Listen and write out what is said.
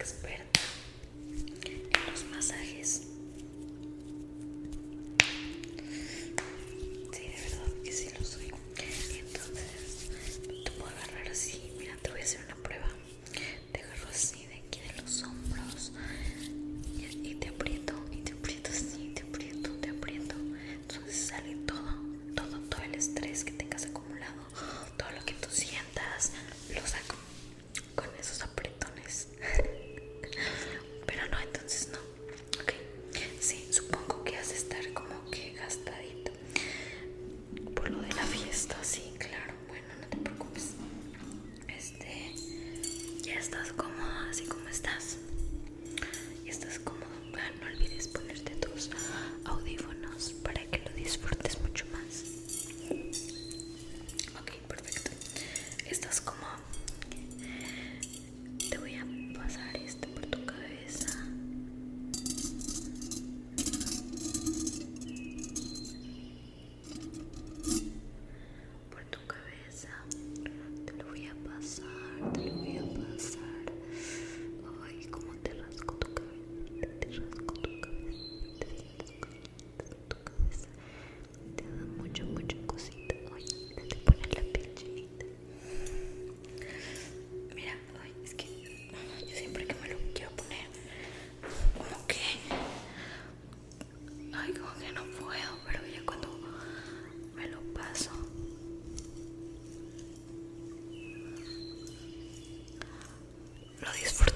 experta en los masajes Ay, como que no puedo, pero ya cuando me lo paso. Lo disfruto.